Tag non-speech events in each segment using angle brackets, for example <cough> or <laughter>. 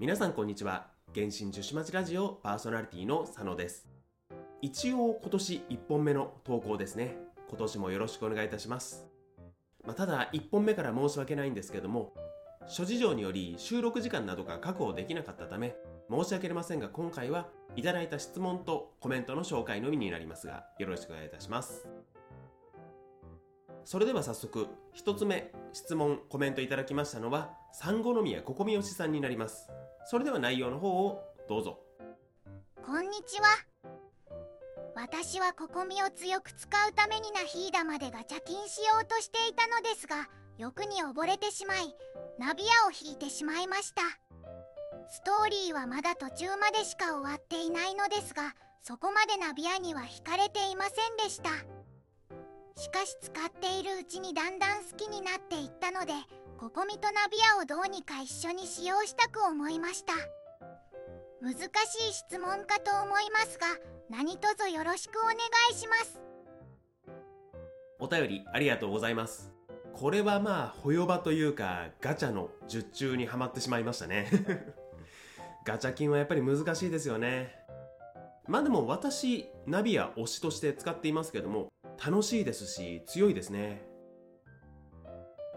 皆さんこんにちは。原神樹脂町ラジオパーソナリティの佐野です。一応今年1本目の投稿ですね。今年もよろしくお願いいたします。まあ、ただ1本目から申し訳ないんですけども諸事情により収録時間などが確保できなかったため申し訳ありませんが今回はいただいた質問とコメントの紹介のみになりますがよろしくお願いいたします。それでは早速1つ目質問コメントいただきましたのは産後宮ここみよしさんになります。それでは内容の方をどうぞ。こんにちは。私はココミを強く使うためにナヒーダまでガチャ金しようとしていたのですが欲に溺れてしまいナビアを引いてしまいました。ストーリーはまだ途中までしか終わっていないのですがそこまでナビアには惹かれていませんでした。しかし使っているうちにだんだん好きになっていったのでココミとナビアをどうにか一緒に使用したく思いました。難しい質問かと思いますが何卒よろしくお願いします。お便りありがとうございます。これはまあほよばというかガチャの術中にはまってしまいましたね。<laughs> ガチャ金はやっぱり難しいですよね。まあでも私ナビア推しとして使っていますけども楽しいですし強いですね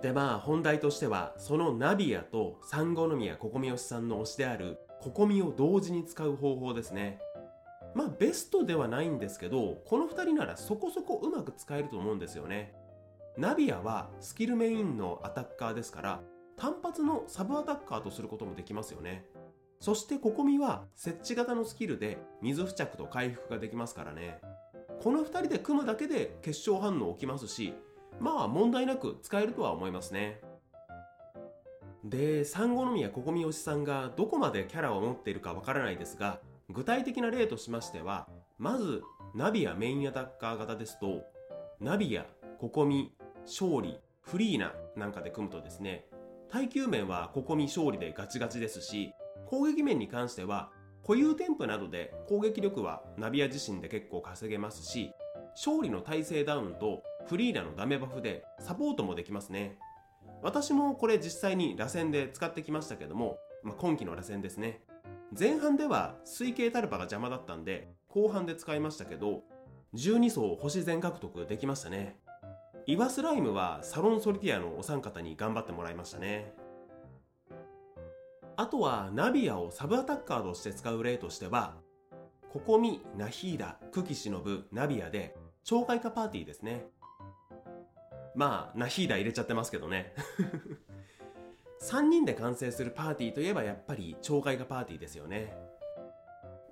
でまあ本題としてはそのナビアと三五宮ここみよしさんの推しであるここみを同時に使う方法ですね。まあベストではないんですけどこの2人ならそこそこうまく使えると思うんですよね。ナビアはスキルメインのアタッカーですから単発のサブアタッカーとすることもできますよね。そしてココミは設置型のスキルで水付着と回復ができますからね。この2人で組むだけで結晶反応起きますしまあ問題なく使えるとは思いますね。で三五宮ここみよしさんがどこまでキャラを持っているかわからないですが具体的な例としましてはまずナビアメインアタッカー型ですとナビアココミ勝利フリーナなんかで組むとですね耐久面はココミ勝利でガチガチですし攻撃面に関しては固有添付などで攻撃力はナビア自身で結構稼げますし勝利の耐性ダウンとフリーナのダメバフでサポートもできますね。私もこれ実際に螺旋で使ってきましたけども、まあ、今期の螺旋ですね。前半では水系タルパが邪魔だったんで後半で使いましたけど12層星全獲得できましたね。イワスライムはサロンソリティアのお三方に頑張ってもらいましたね。あとはナビアをサブアタッカーとして使う例としてはココミ、ナヒーダ、クキシノブ、ナビアで懲戒化パーティーですね。まあナヒーダ入れちゃってますけどね。<laughs> 3人で完成するパーティーといえばやっぱり懲戒化パーティーですよね。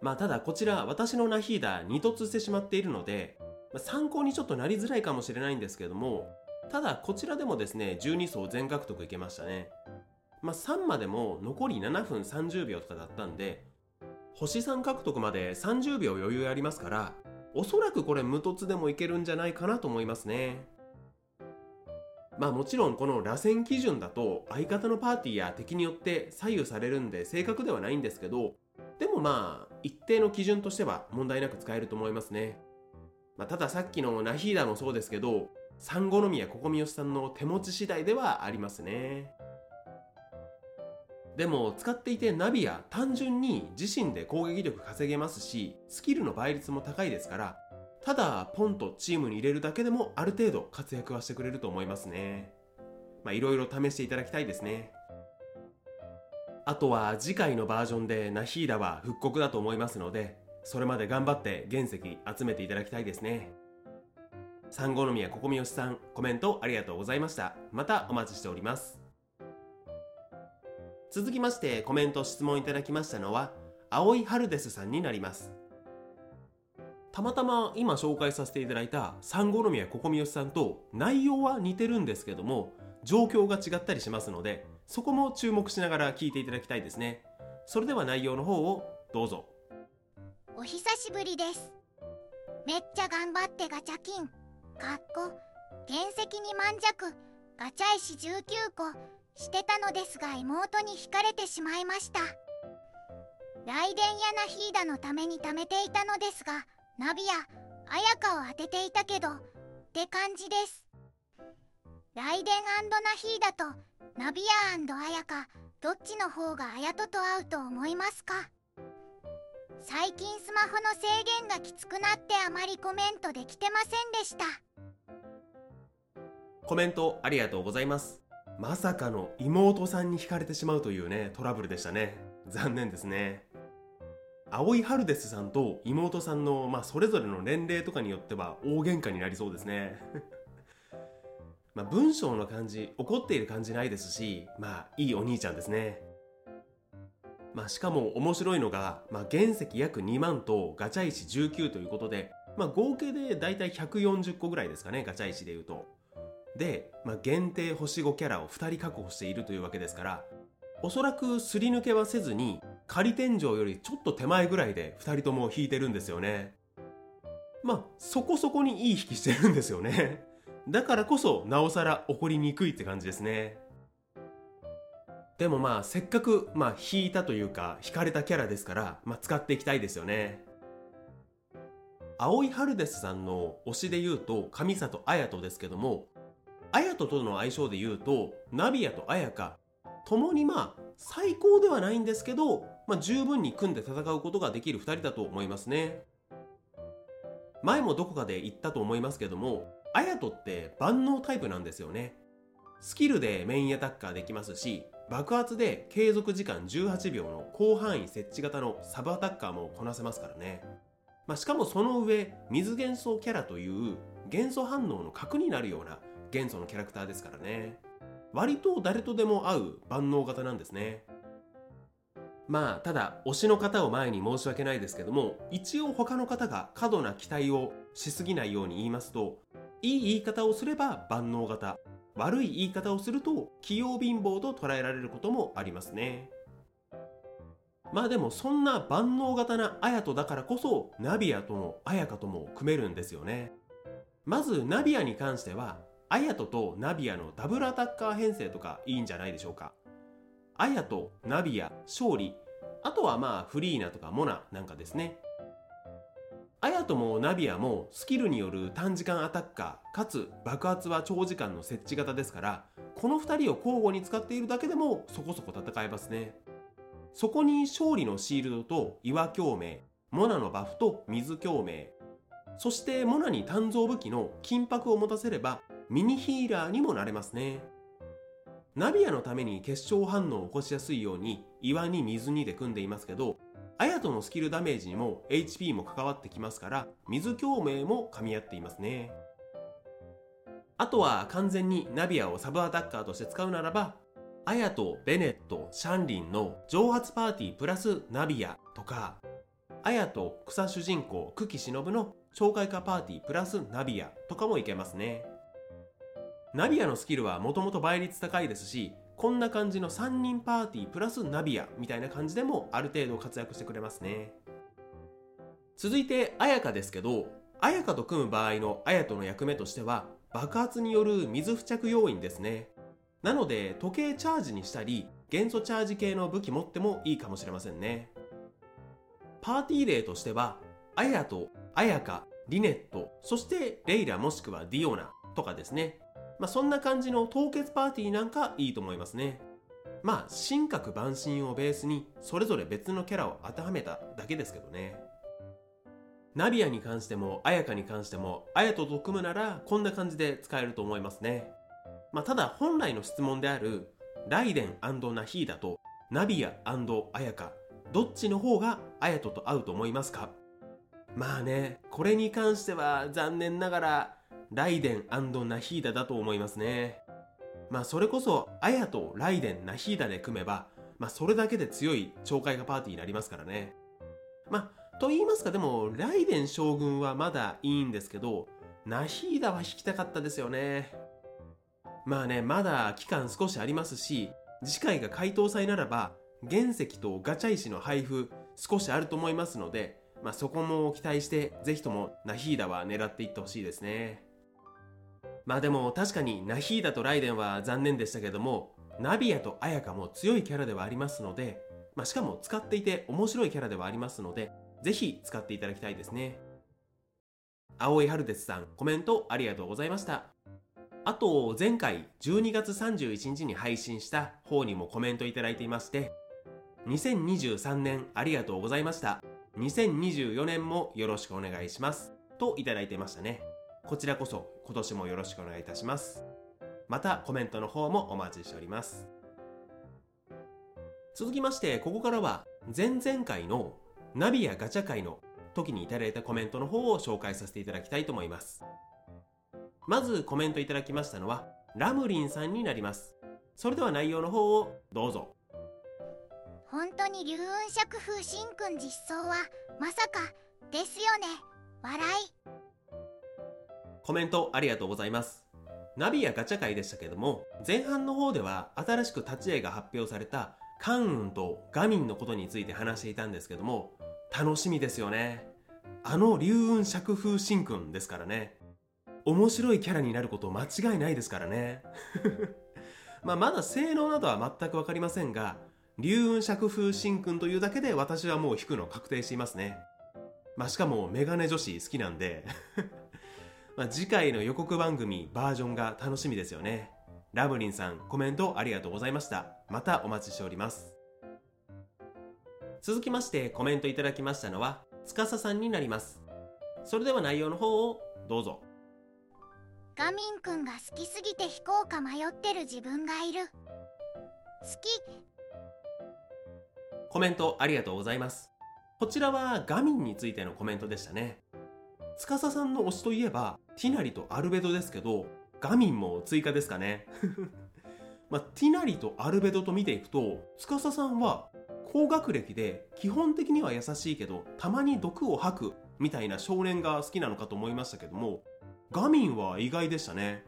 まあただこちら私のナヒーダ2突してしまっているので参考にちょっとなりづらいかもしれないんですけどもただこちらでもですね12層全獲得いけましたね。まあ3までも残り7分30秒とかだったんで星3獲得まで30秒余裕ありますからおそらくこれ無凸でもいけるんじゃないかなと思いますね。まあもちろんこの螺旋基準だと相方のパーティーや敵によって左右されるんで正確ではないんですけどでもまあ一定の基準としては問題なく使えると思いますね、まあ、たださっきのナヒーダもそうですけど三五宮ここみよしさんの手持ち次第ではありますね。でも使っていてナビは単純に自身で攻撃力稼げますしスキルの倍率も高いですからただポンとチームに入れるだけでもある程度活躍はしてくれると思いますね。まあいろいろ試していただきたいですね。あとは次回のバージョンでナヒーダは復刻だと思いますのでそれまで頑張って原石集めていただきたいですね。三五宮ここみよしさんコメントありがとうございました。またお待ちしております。続きましてコメント質問いただきましたのは青い春ですさんになります。たまたま今紹介させていただいた三五宮ここみよしさんと内容は似てるんですけども状況が違ったりしますのでそこも注目しながら聞いていただきたいですね。それでは内容の方をどうぞ。お久しぶりです。めっちゃ頑張ってガチャ金かっこ原石に満弱ガチャ石19個。してたのですが妹に惹かれてしまいました。雷電やナヒーダのために貯めていたのですがナビア綾香を当てていたけどって感じです。雷電ナヒーダとナビア綾香どっちの方が綾人と合うと思いますか？最近スマホの制限がきつくなってあまりコメントできてませんでした。コメントありがとうございます。まさかの妹さんに惹かれてしまうというねトラブルでしたね。残念ですね。青井春デスさんと妹さんの、まあ、それぞれの年齢とかによっては大喧嘩になりそうですね。<laughs> まあ文章の感じ怒っている感じないですしまあいいお兄ちゃんですね。まあしかも面白いのが、まあ、原石約2万とガチャ石19ということで、まあ、合計でだいたい140個ぐらいですかねガチャ石でいうと。で、まあ、限定星5キャラを2人確保しているというわけですからおそらくすり抜けはせずに仮天井よりちょっと手前ぐらいで2人とも引いてるんですよね。まあそこそこにいい引きしてるんですよね。だからこそなおさら起こりにくいって感じですね。でもまあせっかくまあ引いたというか引かれたキャラですから、まあ、使っていきたいですよね。青井春デスさんの推しで言うと上里綾人ですけども綾人との相性で言うとナビアと綾香。共にまあ最高ではないんですけど、まあ、十分に組んで戦うことができる2人だと思いますね。前もどこかで言ったと思いますけども綾人って万能タイプなんですよね。スキルでメインアタッカーできますし爆発で継続時間18秒の広範囲設置型のサブアタッカーもこなせますからね、まあ、しかもその上水元素キャラという元素反応の核になるような元素のキャラクターですからね。割と誰とでも合う万能型なんですね。まあただ推しの方を前に申し訳ないですけども一応他の方が過度な期待をしすぎないように言いますといい言い方をすれば万能型悪い言い方をすると器用貧乏と捉えられることもありますね。まあでもそんな万能型な綾人だからこそナビアとも綾香とも組めるんですよね。まずナビアに関しては綾人とナビアのダブルアタッカー編成とかいいんじゃないでしょうか。綾人、ナビア、勝利、あとはまあフリーナとかモナなんかですね。綾人もナビアもスキルによる短時間アタッカー、かつ爆発は長時間の設置型ですから、この2人を交互に使っているだけでもそこそこ戦えますね。そこに勝利のシールドと岩共鳴、モナのバフと水共鳴、そしてモナに鍛造武器の金箔を持たせればミニヒーラーにもなれますね。ナビアのために結晶反応を起こしやすいように岩に水にで組んでいますけどアヤトのスキルダメージにも HP も関わってきますから水共鳴も噛み合っていますね。あとは完全にナビアをサブアタッカーとして使うならばアヤト、ベネット、シャンリンの蒸発パーティープラスナビアとかアヤト、草主人公、久喜忍の紹介化パーティープラスナビアとかもいけますね。ナビアのスキルはもともと倍率高いですしこんな感じの3人パーティープラスナビアみたいな感じでもある程度活躍してくれますね。続いて綾香ですけど綾香と組む場合の綾との役目としては爆発による水付着要因ですね。なので時計チャージにしたり元素チャージ系の武器持ってもいいかもしれませんね。パーティー例としては綾と綾香リネットそしてレイラもしくはディオナとかですね。まあ、そんな感じの凍結パーティーなんかいいと思いますね。まあ、神格万神をベースにそれぞれ別のキャラを当てはめただけですけどね。ナビアに関しても、アヤカに関しても、アヤと組むならこんな感じで使えると思いますね。まあ、ただ本来の質問である、ライデンナヒーダとナビアアヤカ、どっちの方がアヤトと合うと思いますか？まあね、これに関しては残念ながらライデンナヒーダだと思いますね。まあそれこそ、アヤとライデン、ナヒーダで組めば、まあそれだけで強い懲戒がパーティーになりますからね。まあ、と言いますか、でも、ライデン将軍はまだいいんですけど、ナヒーダは引きたかったですよね。まあね、まだ期間少しありますし、次回が回答祭ならば、原石とガチャ石の配布少しあると思いますので、まあそこも期待して、ぜひともナヒーダは狙っていってほしいですね。まあでも確かにナヒーダとライデンは残念でしたけどもナビアとアヤカも強いキャラではありますので、まあ、しかも使っていて面白いキャラではありますのでぜひ使っていただきたいですね青井春哲さんコメントありがとうございましたあと、前回12月31日に配信した方にもコメントいただいていまして、2023年ありがとうございました。2024年もよろしくお願いします。といただいてましたね。こちらこそ今年もよろしくお願いいたします。またコメントの方もお待ちしております。続きまして、ここからは前々回のナビやガチャ会の時にいただいたコメントの方を紹介させていただきたいと思います。まずコメントいただきましたのはラムリンさんになります。それでは内容の方をどうぞ。本当に龍雲釈風神君実装はまさかですよね。笑い。コメントありがとうございます。ナビやガチャ会でしたけども、前半の方では新しく立ち絵が発表された関雲とガミンのことについて話していたんですけども、楽しみですよね。あの龍雲釈風神君ですからね。面白いキャラになること間違いないですからね。<laughs> まあまだ性能などは全くわかりませんが、龍雲釈風神君というだけで私はもう引くの確定していますね。まあしかもメガネ女子好きなんでまあ次回の予告番組バージョンが楽しみですよね。ラブリンさんコメントありがとうございました。またお待ちしております。続きましてコメントいただきましたのは、つかささんになります。それでは内容の方をどうぞ。ガミンくんが好きすぎて引こうか迷ってる自分がいる。好き。コメントありがとうございます。こちらはガミンについてのコメントでしたね。つかささんの推しといえば、ティナリとアルベドですけど、ガミンも追加ですかね。<laughs> まあ、ティナリとアルベドと見ていくと、つかさんは高学歴で基本的には優しいけど、たまに毒を吐くみたいな少年が好きなのかと思いましたけども、ガミンは意外でしたね。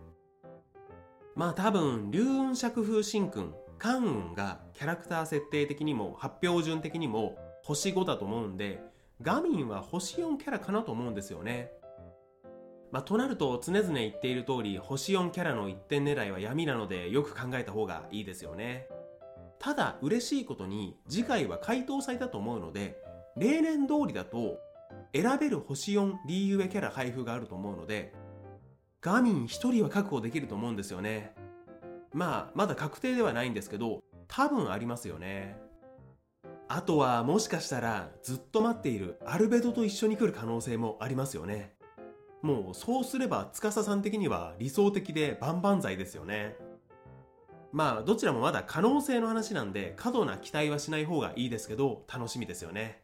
まあ多分、龍雲釈風神君、関雲がキャラクター設定的にも発表順的にも星5だと思うんで、ガミンは星4キャラかなと思うんですよね。まあ、となると常々言っている通り星4キャラの1点狙いは闇なのでよく考えた方がいいですよね。ただ嬉しいことに次回は回答されたと思うので例年通りだと選べる星4リーユエキャラ配布があると思うのでガミン1人は確保できると思うんですよね。まあまだ確定ではないんですけど多分ありますよね。あとはもしかしたらずっと待っているアルベドと一緒に来る可能性もありますよね。もうそうすれば司さん的には理想的で万々歳ですよね。まあどちらもまだ可能性の話なんで過度な期待はしない方がいいですけど楽しみですよね。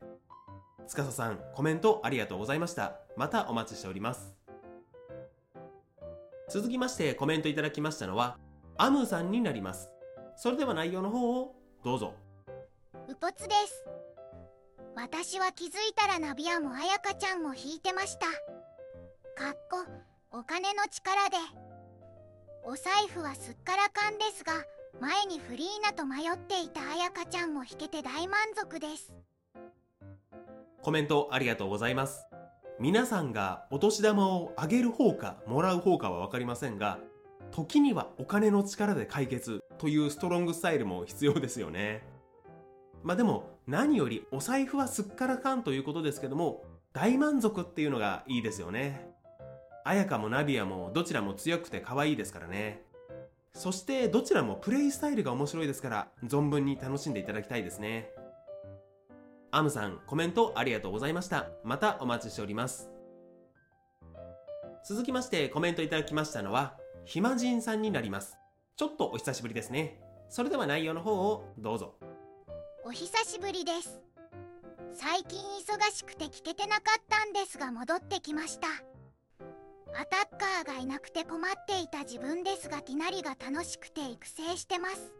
司さんコメントありがとうございました。またお待ちしております。続きましてコメントいただきましたのはアムさんになります。それでは内容の方をどうぞ。うぽつです。私は気づいたらナビアもあやかちゃんも引いてました。かっこお金の力でお財布はすっからかんですが前にフリーナと迷っていたあやかちゃんも弾けて大満足ですコメントありがとうございます皆さんがお年玉をあげる方かもらう方かは分かりませんが時にはお金の力で解決というストロングスタイルも必要ですよねまあでも何よりお財布はすっからかんということですけども大満足っていうのがいいですよね綾香もナビアもどちらも強くて可愛いですからね。そしてどちらもプレイスタイルが面白いですから存分に楽しんでいただきたいですね。アムさん、コメントありがとうございました。またお待ちしております。続きましてコメントいただきましたのは、ひまじんさんになります。ちょっとお久しぶりですね。それでは内容の方をどうぞ。お久しぶりです。最近忙しくて聞けてなかったんですが戻ってきました。アタッカーがいなくて困っていた自分ですがティナリが楽しくて育成してます。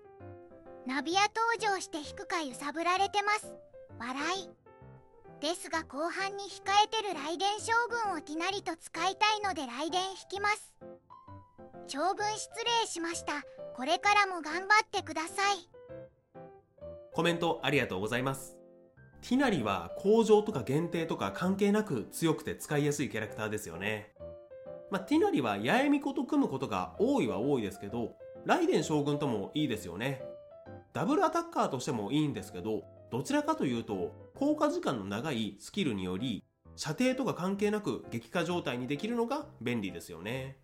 ナビア登場して引くか揺さぶられてます。笑い。ですが後半に控えてる雷電将軍をティナリと使いたいので雷電引きます。長文失礼しました。これからも頑張ってください。コメントありがとうございますティナリは工場とか限定とか関係なく強くて使いやすいキャラクターですよねまあ、ティナリは八重巫女と組むことが多いは多いですけど、ライデン将軍ともいいですよね。ダブルアタッカーとしてもいいんですけど、どちらかというと、効果時間の長いスキルにより、射程とか関係なく激化状態にできるのが便利ですよね。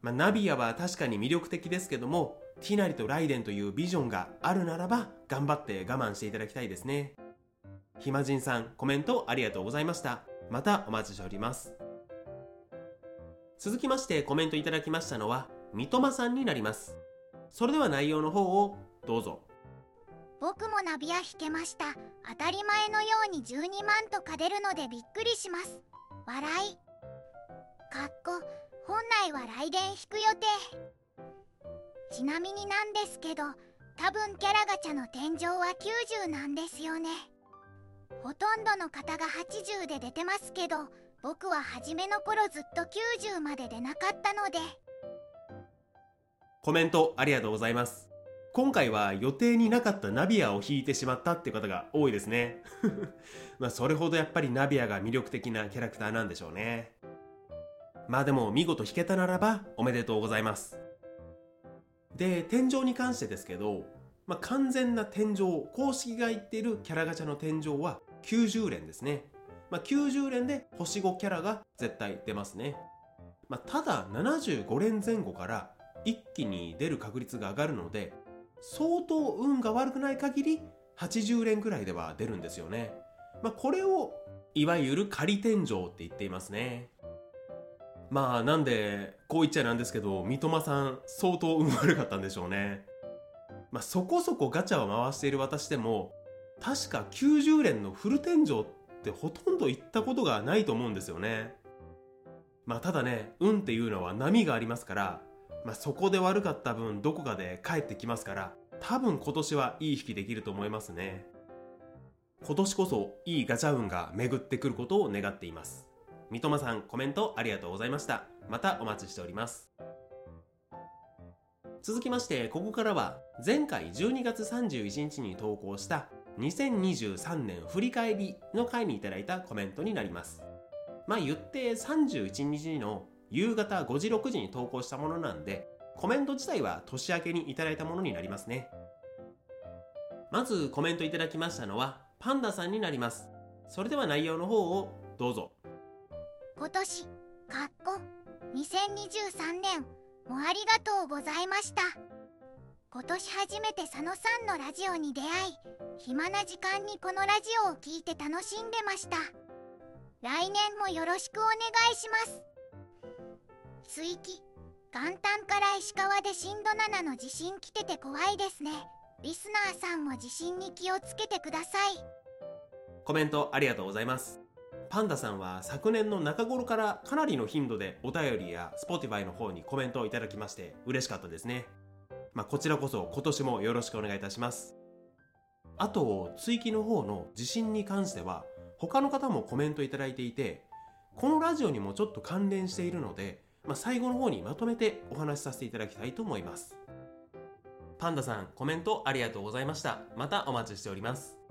まあ、ナビアは確かに魅力的ですけどもティナリとライデンというビジョンがあるならば頑張って我慢していただきたいですね。暇人さんコメントありがとうございました。またお待ちしております。続きましてコメントいただきましたのは三笘さんになります。それでは内容の方をどうぞ。僕もナビア引けました。当たり前のように12万とか出るのでびっくりします。笑い。かっこ本来は来電引く予定。ちなみになんですけど多分キャラガチャの天井は90なんですよね。ほとんどの方が80で出てますけど僕は初めの頃ずっと90まで出なかったので。コメントありがとうございます。今回は予定になかったナビアを引いてしまったって方が多いですね。<laughs> まあそれほどやっぱりナビアが魅力的なキャラクターなんでしょうね。まあでも見事弾けたならばおめでとうございます。で天井に関してですけど、まあ、完全な天井公式が言っているキャラガチャの天井は90連ですね、まあ、90連で星5キャラが絶対出ますね、まあ、ただ75連前後から一気に出る確率が上がるので相当運が悪くない限り80連くらいでは出るんですよね、まあ、これをいわゆる仮天井って言っていますね。まあなんでこう言っちゃなんですけど三笘さん相当運悪かったんでしょうね。まあそこそこガチャを回している私でも確か90連のフル天井ってほとんど行ったことがないと思うんですよね。まあただね運っていうのは波がありますからまあそこで悪かった分どこかで帰ってきますから多分今年はいい引きできると思いますね。今年こそいいガチャ運が巡ってくることを願っています。三笘さんコメントありがとうございました。またお待ちしております。続きましてここからは前回12月31日に投稿した2023年振り返りの回にいただいたコメントになります。まあ言って31日の夕方5時6時に投稿したものなんでコメント自体は年明けにいただいたものになりますね。まずコメントいただきましたのはパンダさんになります。それでは内容の方をどうぞ。今年かっこ2023年もありがとうございました。今年初めて佐野さんのラジオに出会い暇な時間にこのラジオを聴いて楽しんでました。来年もよろしくお願いします。追記元旦から石川で震度7の地震来てて怖いですね。リスナーさんも地震に気をつけてください。コメントありがとうございます。パンダさんは昨年の中頃からかなりの頻度でお便りや Spotify の方にコメントをいただきまして嬉しかったですね。まあ、こちらこそ今年もよろしくお願いいたします。あと、追記の方の地震に関しては他の方もコメントいただいていて、このラジオにもちょっと関連しているので、まあ、最後の方にまとめてお話しさせていただきたいと思います。パンダさん、コメントありがとうございました。またお待ちしております。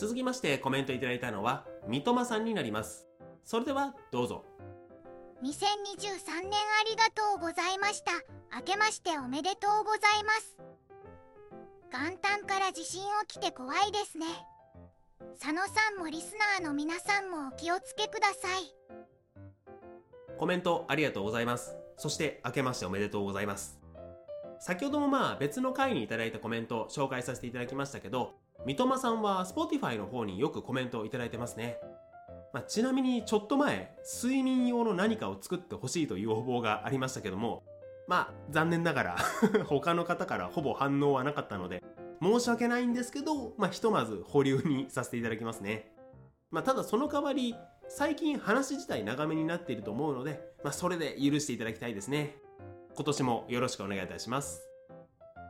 続きましてコメントいただいたのは三笘さんになります。それではどうぞ。2023年ありがとうございました。明けましておめでとうございます。元旦から地震起きて怖いですね。佐野さんもリスナーの皆さんもお気をつけください。コメントありがとうございます。そして明けましておめでとうございます。先ほどもまあ別の回にいただいたコメント紹介させていただきましたけど三笘さんは Spotify の方によくコメントをいただいてますね。まあ、ちなみにちょっと前、睡眠用の何かを作ってほしいという要望がありましたけども、まあ、残念ながら <laughs> 他の方からほぼ反応はなかったので、申し訳ないんですけど、まあ、ひとまず保留にさせていただきますね。まあ、ただその代わり、最近話自体長めになっていると思うので、まあ、それで許していただきたいですね。今年もよろしくお願いいたします。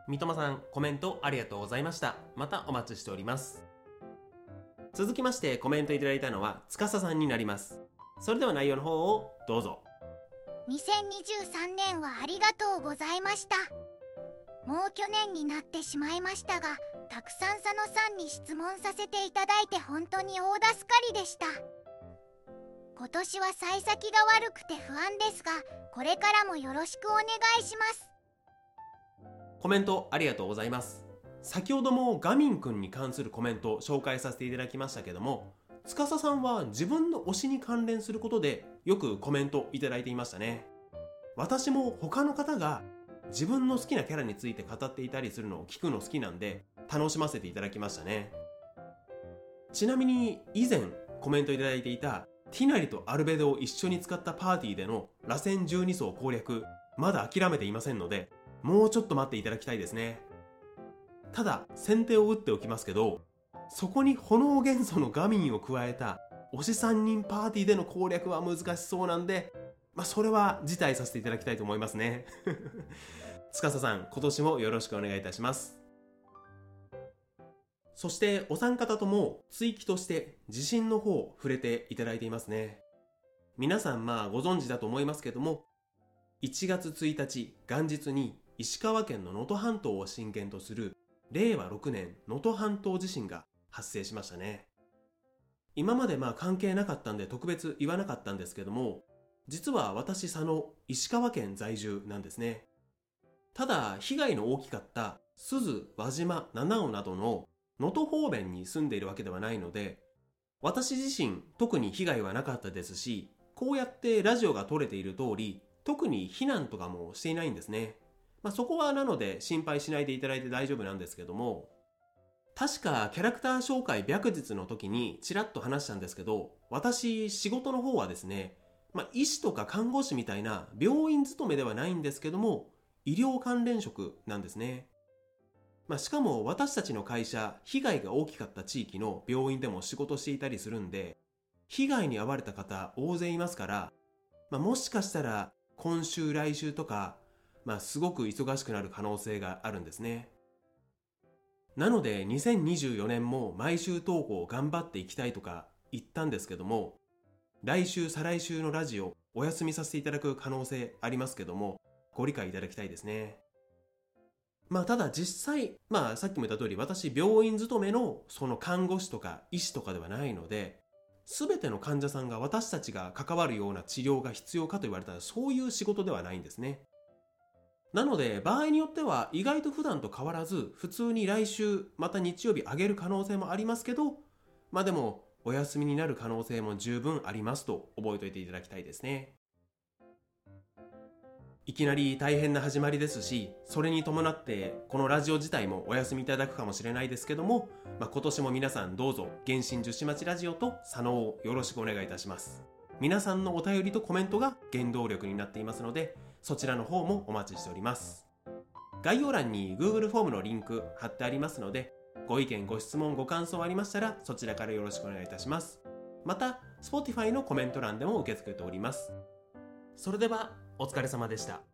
三笘さん、コメントありがとうございました。またお待ちしております。続きましてコメントいただいたのは、司さんになります。それでは内容の方をどうぞ。2023年はありがとうございました。もう去年になってしまいましたが、たくさん佐野さんに質問させていただいて本当に大助かりでした。今年は幸先が悪くて不安ですが、これからもよろしくお願いします。コメントありがとうございます。先ほどもガミンくんに関するコメントを紹介させていただきましたけども、司さんは自分の推しに関連することでよくコメントいただいていましたね。私も他の方が自分の好きなキャラについて語っていたりするのを聞くの好きなんで楽しませていただきましたねちなみに以前コメントいただいていたティナリとアルベドを一緒に使ったパーティーでの螺旋12層攻略まだ諦めていませんのでもうちょっと待っていただきたいですねただ先手を打っておきますけどそこに炎元素のガミンを加えた推し3人パーティーでの攻略は難しそうなんでまあ、それは辞退させていただきたいと思いますね。<laughs> 司さん、今年もよろしくお願いいたします。そしてお三方とも追記として地震の方触れていただいていますね。皆さんまあご存知だと思いますけども、1月1日元日に石川県の能登半島を震源とする令和6年能登半島地震が発生しましたね。今までまあ関係なかったんで特別言わなかったんですけども、実は私佐野石川県在住なんですねただ被害の大きかった鈴輪島七尾などの能登方面に住んでいるわけではないので私自身特に被害はなかったですしこうやってラジオが撮れている通り特に避難とかもしていないんですね、まあ、そこはなので心配しないでいただいて大丈夫なんですけども確かキャラクター紹介白日の時にちらっと話したんですけど私仕事の方はですねまあ、医師とか看護師みたいな病院勤めではないんですけども、医療関連職なんですね。まあ、しかも私たちの会社、被害が大きかった地域の病院でも仕事していたりするんで、被害に遭われた方大勢いますから、まあ、もしかしたら今週来週とか、まあ、すごく忙しくなる可能性があるんですね。なので2024年も毎週投稿頑張っていきたいとか言ったんですけども、来週、再来週のラジオ、お休みさせていただく可能性ありますけども、ご理解いただきたいですね。まあ、ただ実際、まあ、さっきも言った通り、私、病院勤めの、その看護師とか医師とかではないので、すべての患者さんが私たちが関わるような治療が必要かと言われたら、そういう仕事ではないんですね。なので、場合によっては、意外と普段と変わらず、普通に来週、また日曜日上げる可能性もありますけど、まあでも、お休みになる可能性も十分ありますと覚えておいていただきたいですね。いきなり大変な始まりですし、それに伴ってこのラジオ自体もお休みいただくかもしれないですけども、まあ、今年も皆さんどうぞ原神十四町ラジオと佐野をよろしくお願いいたします。皆さんのお便りとコメントが原動力になっていますので、そちらの方もお待ちしております。概要欄に Google フォームのリンク貼ってありますので、ご意見、ご質問、ご感想ありましたら、そちらからよろしくお願いいたします。また、Spotify のコメント欄でも受け付けております。それでは、お疲れ様でした。